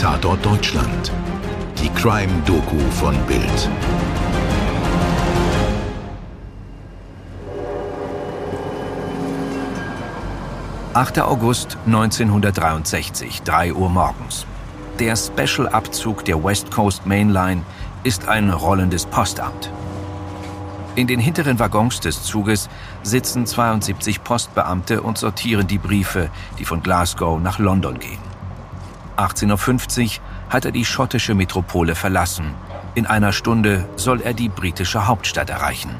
Tatort Deutschland. Die Crime-Doku von Bild. »8. August 1963, 3 Uhr morgens. Der Special-Abzug der West Coast Mainline ist ein rollendes Postamt. In den hinteren Waggons des Zuges sitzen 72 Postbeamte und sortieren die Briefe, die von Glasgow nach London gehen. 18.50 Uhr hat er die schottische Metropole verlassen. In einer Stunde soll er die britische Hauptstadt erreichen.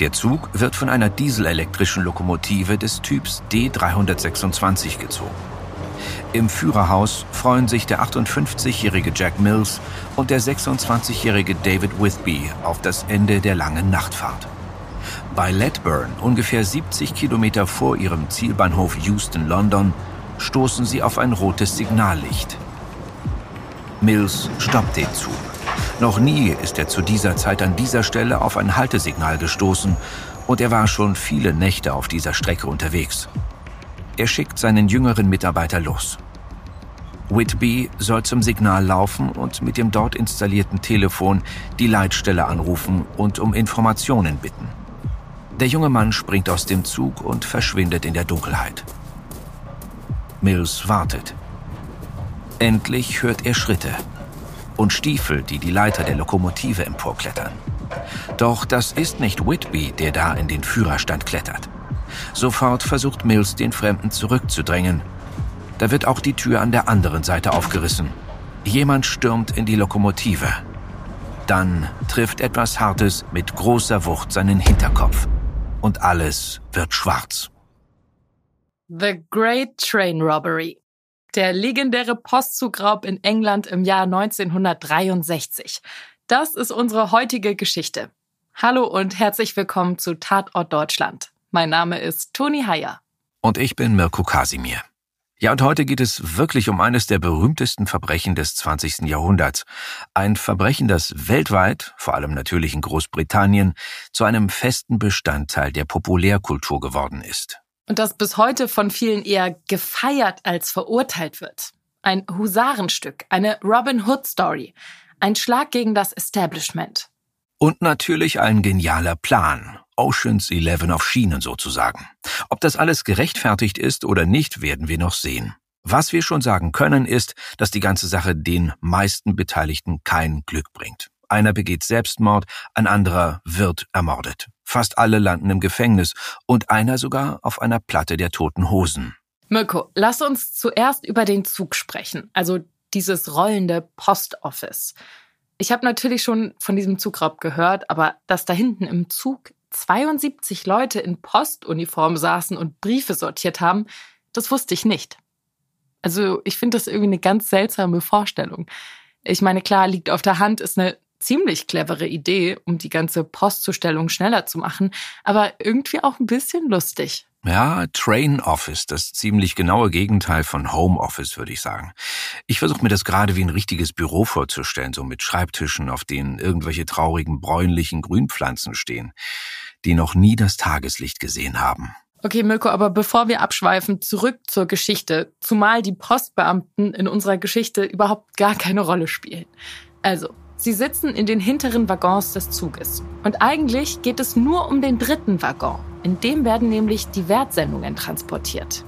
Der Zug wird von einer dieselelektrischen Lokomotive des Typs D326 gezogen. Im Führerhaus freuen sich der 58-jährige Jack Mills und der 26-jährige David Withby auf das Ende der langen Nachtfahrt. Bei Ledburn, ungefähr 70 Kilometer vor ihrem Zielbahnhof Euston, London, stoßen sie auf ein rotes Signallicht. Mills stoppt den Zug. Noch nie ist er zu dieser Zeit an dieser Stelle auf ein Haltesignal gestoßen und er war schon viele Nächte auf dieser Strecke unterwegs. Er schickt seinen jüngeren Mitarbeiter los. Whitby soll zum Signal laufen und mit dem dort installierten Telefon die Leitstelle anrufen und um Informationen bitten. Der junge Mann springt aus dem Zug und verschwindet in der Dunkelheit. Mills wartet. Endlich hört er Schritte und Stiefel, die die Leiter der Lokomotive emporklettern. Doch das ist nicht Whitby, der da in den Führerstand klettert. Sofort versucht Mills, den Fremden zurückzudrängen. Da wird auch die Tür an der anderen Seite aufgerissen. Jemand stürmt in die Lokomotive. Dann trifft etwas Hartes mit großer Wucht seinen Hinterkopf. Und alles wird schwarz. The Great Train Robbery. Der legendäre Postzugraub in England im Jahr 1963. Das ist unsere heutige Geschichte. Hallo und herzlich willkommen zu Tatort Deutschland. Mein Name ist Toni Heyer. Und ich bin Mirko Kasimir. Ja, und heute geht es wirklich um eines der berühmtesten Verbrechen des 20. Jahrhunderts. Ein Verbrechen, das weltweit, vor allem natürlich in Großbritannien, zu einem festen Bestandteil der Populärkultur geworden ist. Und das bis heute von vielen eher gefeiert als verurteilt wird. Ein Husarenstück, eine Robin Hood Story, ein Schlag gegen das Establishment. Und natürlich ein genialer Plan, Oceans 11 auf Schienen sozusagen. Ob das alles gerechtfertigt ist oder nicht, werden wir noch sehen. Was wir schon sagen können, ist, dass die ganze Sache den meisten Beteiligten kein Glück bringt. Einer begeht Selbstmord, ein anderer wird ermordet. Fast alle landen im Gefängnis und einer sogar auf einer Platte der toten Hosen. Mirko, lass uns zuerst über den Zug sprechen, also dieses rollende Post Office. Ich habe natürlich schon von diesem Zugraub gehört, aber dass da hinten im Zug 72 Leute in Postuniform saßen und Briefe sortiert haben, das wusste ich nicht. Also ich finde das irgendwie eine ganz seltsame Vorstellung. Ich meine, klar, liegt auf der Hand, ist eine ziemlich clevere Idee, um die ganze Postzustellung schneller zu machen, aber irgendwie auch ein bisschen lustig. Ja, Train Office, das ziemlich genaue Gegenteil von Home Office, würde ich sagen. Ich versuche mir das gerade wie ein richtiges Büro vorzustellen, so mit Schreibtischen, auf denen irgendwelche traurigen bräunlichen Grünpflanzen stehen die noch nie das Tageslicht gesehen haben. Okay, Mirko, aber bevor wir abschweifen, zurück zur Geschichte, zumal die Postbeamten in unserer Geschichte überhaupt gar keine Rolle spielen. Also, sie sitzen in den hinteren Waggons des Zuges. Und eigentlich geht es nur um den dritten Waggon. In dem werden nämlich die Wertsendungen transportiert.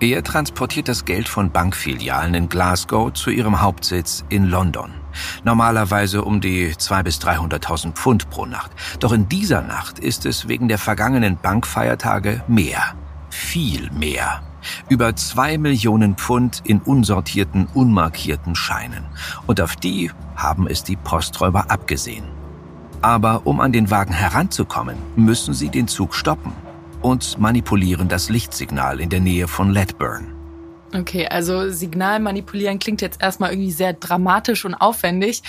Er transportiert das Geld von Bankfilialen in Glasgow zu ihrem Hauptsitz in London. Normalerweise um die 200.000 bis 300.000 Pfund pro Nacht. Doch in dieser Nacht ist es wegen der vergangenen Bankfeiertage mehr. Viel mehr. Über zwei Millionen Pfund in unsortierten, unmarkierten Scheinen. Und auf die haben es die Posträuber abgesehen. Aber um an den Wagen heranzukommen, müssen sie den Zug stoppen und manipulieren das Lichtsignal in der Nähe von Ledburn. Okay, also Signal manipulieren klingt jetzt erstmal irgendwie sehr dramatisch und aufwendig.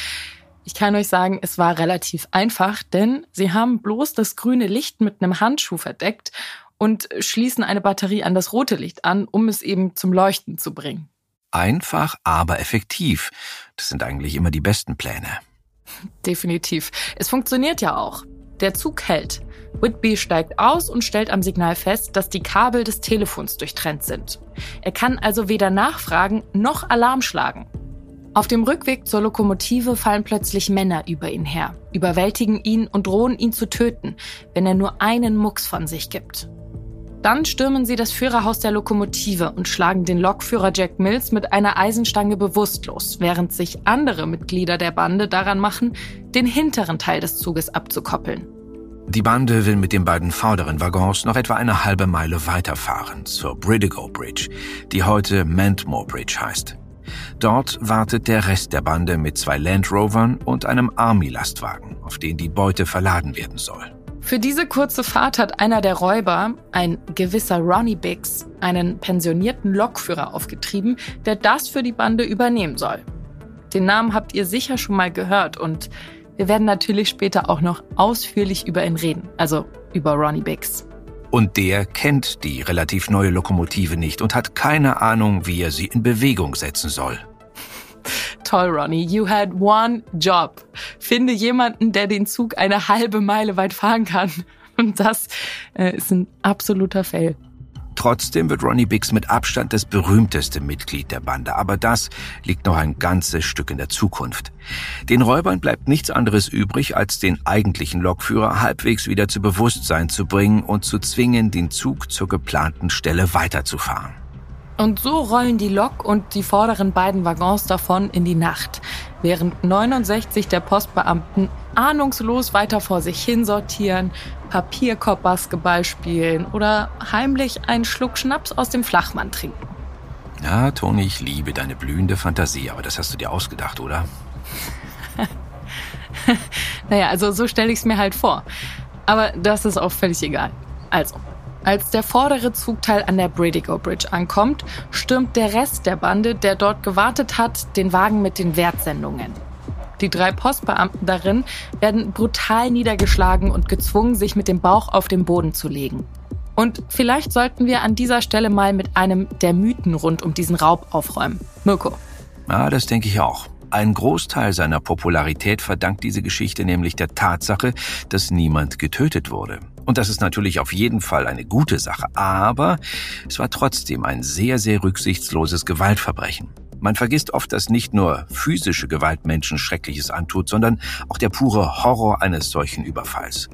Ich kann euch sagen, es war relativ einfach, denn sie haben bloß das grüne Licht mit einem Handschuh verdeckt und schließen eine Batterie an das rote Licht an, um es eben zum Leuchten zu bringen. Einfach, aber effektiv. Das sind eigentlich immer die besten Pläne. Definitiv. Es funktioniert ja auch. Der Zug hält. Whitby steigt aus und stellt am Signal fest, dass die Kabel des Telefons durchtrennt sind. Er kann also weder nachfragen noch Alarm schlagen. Auf dem Rückweg zur Lokomotive fallen plötzlich Männer über ihn her, überwältigen ihn und drohen ihn zu töten, wenn er nur einen Mucks von sich gibt. Dann stürmen sie das Führerhaus der Lokomotive und schlagen den Lokführer Jack Mills mit einer Eisenstange bewusstlos, während sich andere Mitglieder der Bande daran machen, den hinteren Teil des Zuges abzukoppeln. Die Bande will mit den beiden vorderen Waggons noch etwa eine halbe Meile weiterfahren zur Bridigo Bridge, die heute Mantmore Bridge heißt. Dort wartet der Rest der Bande mit zwei Land Rovern und einem Army-Lastwagen, auf den die Beute verladen werden soll. Für diese kurze Fahrt hat einer der Räuber, ein gewisser Ronnie Biggs, einen pensionierten Lokführer aufgetrieben, der das für die Bande übernehmen soll. Den Namen habt ihr sicher schon mal gehört und wir werden natürlich später auch noch ausführlich über ihn reden, also über Ronnie Biggs. Und der kennt die relativ neue Lokomotive nicht und hat keine Ahnung, wie er sie in Bewegung setzen soll. Toll, Ronnie. You had one job. Finde jemanden, der den Zug eine halbe Meile weit fahren kann. Und das äh, ist ein absoluter Fail. Trotzdem wird Ronnie Biggs mit Abstand das berühmteste Mitglied der Bande, aber das liegt noch ein ganzes Stück in der Zukunft. Den Räubern bleibt nichts anderes übrig, als den eigentlichen Lokführer halbwegs wieder zu Bewusstsein zu bringen und zu zwingen, den Zug zur geplanten Stelle weiterzufahren. Und so rollen die Lok und die vorderen beiden Waggons davon in die Nacht, während 69 der Postbeamten ahnungslos weiter vor sich hin sortieren, Papierkorb-Basketball spielen oder heimlich einen Schluck Schnaps aus dem Flachmann trinken. Ja, Toni, ich liebe deine blühende Fantasie, aber das hast du dir ausgedacht, oder? naja, also so stelle ich es mir halt vor. Aber das ist auch völlig egal. Also, als der vordere Zugteil an der Bredigo Bridge ankommt, stürmt der Rest der Bande, der dort gewartet hat, den Wagen mit den Wertsendungen. Die drei Postbeamten darin werden brutal niedergeschlagen und gezwungen, sich mit dem Bauch auf den Boden zu legen. Und vielleicht sollten wir an dieser Stelle mal mit einem der Mythen rund um diesen Raub aufräumen. Mirko. Ja, das denke ich auch. Ein Großteil seiner Popularität verdankt diese Geschichte nämlich der Tatsache, dass niemand getötet wurde. Und das ist natürlich auf jeden Fall eine gute Sache, aber es war trotzdem ein sehr, sehr rücksichtsloses Gewaltverbrechen. Man vergisst oft, dass nicht nur physische Gewalt Menschen Schreckliches antut, sondern auch der pure Horror eines solchen Überfalls.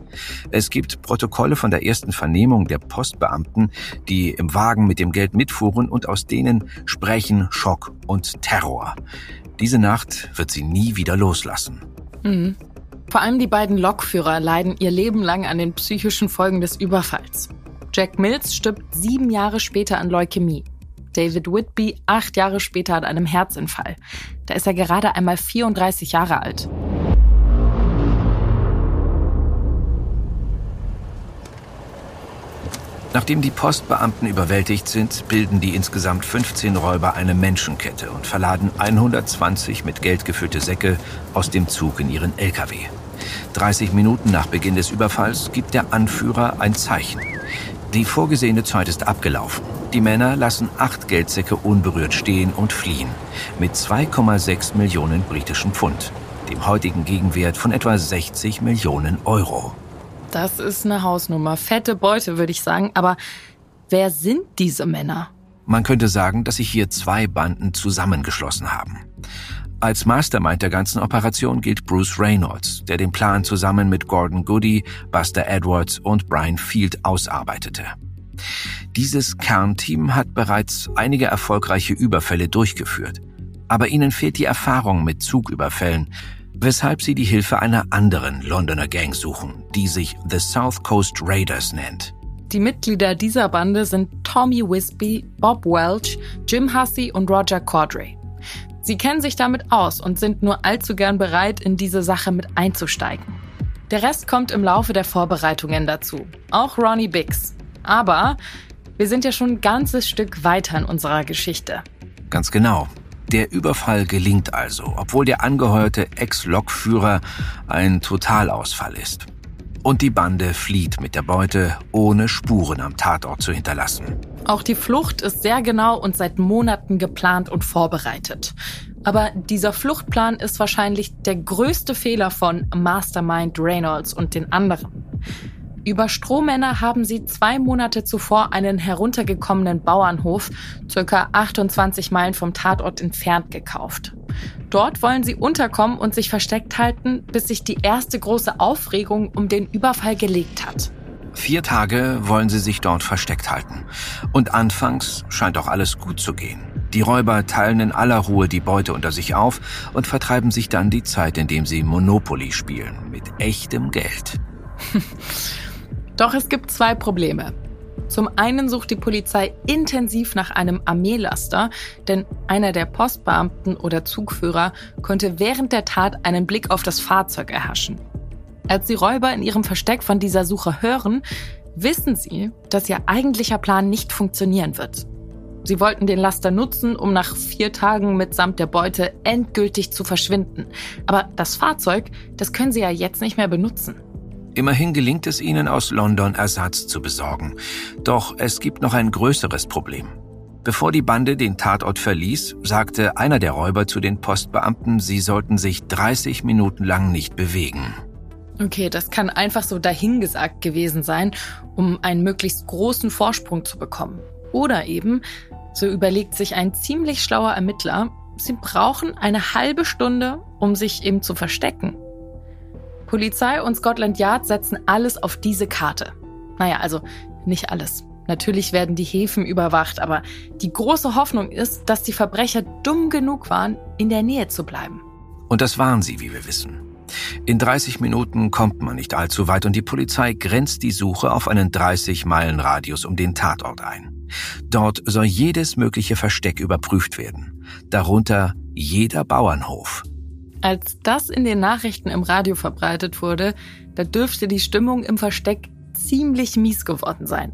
Es gibt Protokolle von der ersten Vernehmung der Postbeamten, die im Wagen mit dem Geld mitfuhren und aus denen sprechen Schock und Terror. Diese Nacht wird sie nie wieder loslassen. Mhm. Vor allem die beiden Lokführer leiden ihr Leben lang an den psychischen Folgen des Überfalls. Jack Mills stirbt sieben Jahre später an Leukämie. David Whitby acht Jahre später an einem Herzinfall. Da ist er gerade einmal 34 Jahre alt. Nachdem die Postbeamten überwältigt sind, bilden die insgesamt 15 Räuber eine Menschenkette und verladen 120 mit Geld gefüllte Säcke aus dem Zug in ihren LKW. 30 Minuten nach Beginn des Überfalls gibt der Anführer ein Zeichen. Die vorgesehene Zeit ist abgelaufen. Die Männer lassen acht Geldsäcke unberührt stehen und fliehen. Mit 2,6 Millionen britischen Pfund. Dem heutigen Gegenwert von etwa 60 Millionen Euro. Das ist eine Hausnummer. Fette Beute, würde ich sagen. Aber wer sind diese Männer? Man könnte sagen, dass sich hier zwei Banden zusammengeschlossen haben. Als Mastermind der ganzen Operation gilt Bruce Reynolds, der den Plan zusammen mit Gordon Goody, Buster Edwards und Brian Field ausarbeitete. Dieses Kernteam hat bereits einige erfolgreiche Überfälle durchgeführt. Aber ihnen fehlt die Erfahrung mit Zugüberfällen, weshalb sie die Hilfe einer anderen Londoner Gang suchen, die sich The South Coast Raiders nennt. Die Mitglieder dieser Bande sind Tommy Wisby, Bob Welch, Jim Hussey und Roger Cordray. Sie kennen sich damit aus und sind nur allzu gern bereit, in diese Sache mit einzusteigen. Der Rest kommt im Laufe der Vorbereitungen dazu. Auch Ronnie Biggs. Aber wir sind ja schon ein ganzes Stück weiter in unserer Geschichte. Ganz genau. Der Überfall gelingt also, obwohl der angeheuerte Ex-Lokführer ein Totalausfall ist. Und die Bande flieht mit der Beute, ohne Spuren am Tatort zu hinterlassen. Auch die Flucht ist sehr genau und seit Monaten geplant und vorbereitet. Aber dieser Fluchtplan ist wahrscheinlich der größte Fehler von Mastermind Reynolds und den anderen. Über Strohmänner haben sie zwei Monate zuvor einen heruntergekommenen Bauernhof, circa 28 Meilen vom Tatort entfernt, gekauft. Dort wollen sie unterkommen und sich versteckt halten, bis sich die erste große Aufregung um den Überfall gelegt hat. Vier Tage wollen sie sich dort versteckt halten. Und anfangs scheint auch alles gut zu gehen. Die Räuber teilen in aller Ruhe die Beute unter sich auf und vertreiben sich dann die Zeit, indem sie Monopoly spielen. Mit echtem Geld. Doch es gibt zwei Probleme. Zum einen sucht die Polizei intensiv nach einem Armeelaster, denn einer der Postbeamten oder Zugführer konnte während der Tat einen Blick auf das Fahrzeug erhaschen. Als die Räuber in ihrem Versteck von dieser Suche hören, wissen sie, dass ihr eigentlicher Plan nicht funktionieren wird. Sie wollten den Laster nutzen, um nach vier Tagen mitsamt der Beute endgültig zu verschwinden. Aber das Fahrzeug, das können sie ja jetzt nicht mehr benutzen. Immerhin gelingt es ihnen, aus London Ersatz zu besorgen. Doch es gibt noch ein größeres Problem. Bevor die Bande den Tatort verließ, sagte einer der Räuber zu den Postbeamten, sie sollten sich 30 Minuten lang nicht bewegen. Okay, das kann einfach so dahingesagt gewesen sein, um einen möglichst großen Vorsprung zu bekommen. Oder eben, so überlegt sich ein ziemlich schlauer Ermittler, sie brauchen eine halbe Stunde, um sich eben zu verstecken. Polizei und Scotland Yard setzen alles auf diese Karte. Naja, also nicht alles. Natürlich werden die Häfen überwacht, aber die große Hoffnung ist, dass die Verbrecher dumm genug waren, in der Nähe zu bleiben. Und das waren sie, wie wir wissen. In 30 Minuten kommt man nicht allzu weit und die Polizei grenzt die Suche auf einen 30 Meilen Radius um den Tatort ein. Dort soll jedes mögliche Versteck überprüft werden, darunter jeder Bauernhof. Als das in den Nachrichten im Radio verbreitet wurde, da dürfte die Stimmung im Versteck ziemlich mies geworden sein.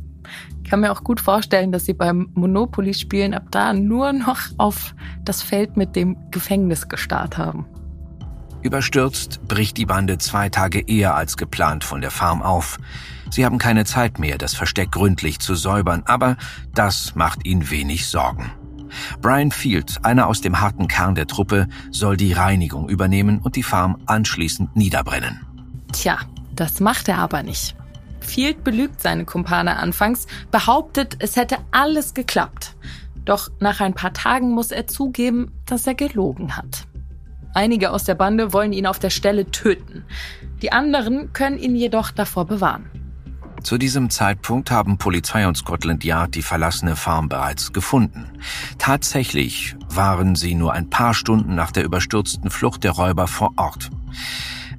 Ich kann mir auch gut vorstellen, dass sie beim Monopoly-Spielen ab da nur noch auf das Feld mit dem Gefängnis gestarrt haben. Überstürzt bricht die Bande zwei Tage eher als geplant von der Farm auf. Sie haben keine Zeit mehr, das Versteck gründlich zu säubern, aber das macht ihnen wenig Sorgen. Brian Field, einer aus dem harten Kern der Truppe, soll die Reinigung übernehmen und die Farm anschließend niederbrennen. Tja, das macht er aber nicht. Field belügt seine Kumpane anfangs, behauptet, es hätte alles geklappt. Doch nach ein paar Tagen muss er zugeben, dass er gelogen hat. Einige aus der Bande wollen ihn auf der Stelle töten. Die anderen können ihn jedoch davor bewahren. Zu diesem Zeitpunkt haben Polizei und Scotland Yard die verlassene Farm bereits gefunden. Tatsächlich waren sie nur ein paar Stunden nach der überstürzten Flucht der Räuber vor Ort.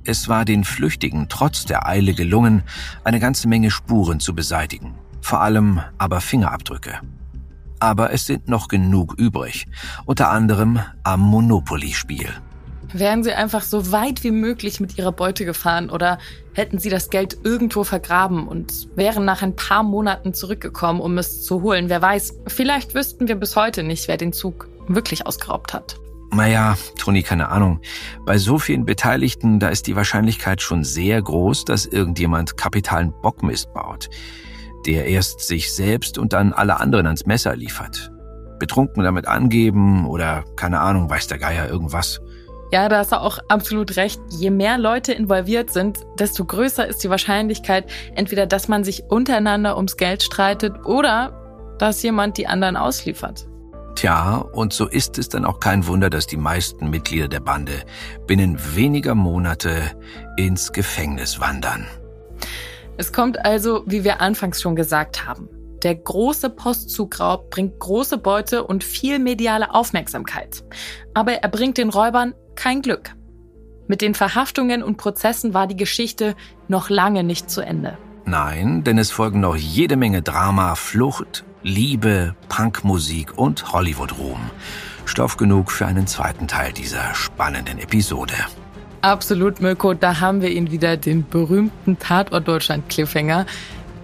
Es war den Flüchtigen trotz der Eile gelungen, eine ganze Menge Spuren zu beseitigen, vor allem aber Fingerabdrücke. Aber es sind noch genug übrig, unter anderem am Monopoly-Spiel. Wären sie einfach so weit wie möglich mit ihrer Beute gefahren oder hätten sie das Geld irgendwo vergraben und wären nach ein paar Monaten zurückgekommen, um es zu holen. Wer weiß, vielleicht wüssten wir bis heute nicht, wer den Zug wirklich ausgeraubt hat. Naja, Toni, keine Ahnung. Bei so vielen Beteiligten, da ist die Wahrscheinlichkeit schon sehr groß, dass irgendjemand kapitalen Bockmist baut, der erst sich selbst und dann alle anderen ans Messer liefert. Betrunken damit angeben oder keine Ahnung, weiß der Geier irgendwas. Ja, da hast du auch absolut recht. Je mehr Leute involviert sind, desto größer ist die Wahrscheinlichkeit, entweder, dass man sich untereinander ums Geld streitet oder dass jemand die anderen ausliefert. Tja, und so ist es dann auch kein Wunder, dass die meisten Mitglieder der Bande binnen weniger Monate ins Gefängnis wandern. Es kommt also, wie wir anfangs schon gesagt haben. Der große Postzugraub bringt große Beute und viel mediale Aufmerksamkeit. Aber er bringt den Räubern kein Glück. Mit den Verhaftungen und Prozessen war die Geschichte noch lange nicht zu Ende. Nein, denn es folgen noch jede Menge Drama, Flucht, Liebe, Punkmusik und Hollywood-Ruhm. Stoff genug für einen zweiten Teil dieser spannenden Episode. Absolut, Mirko, da haben wir ihn wieder, den berühmten Tatort Deutschland Cliffhanger.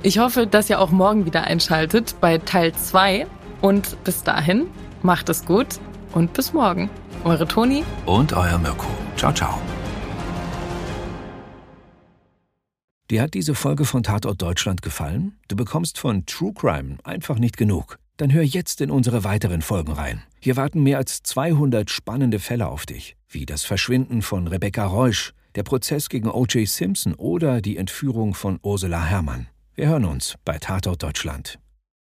Ich hoffe, dass ihr auch morgen wieder einschaltet bei Teil 2. Und bis dahin, macht es gut und bis morgen. Eure Toni und euer Mirko. Ciao, ciao. Dir hat diese Folge von Tatort Deutschland gefallen? Du bekommst von True Crime einfach nicht genug. Dann hör jetzt in unsere weiteren Folgen rein. Hier warten mehr als 200 spannende Fälle auf dich, wie das Verschwinden von Rebecca Reusch, Der Prozess gegen O.J. Simpson oder die Entführung von Ursula Herrmann. Wir hören uns bei Tatort Deutschland.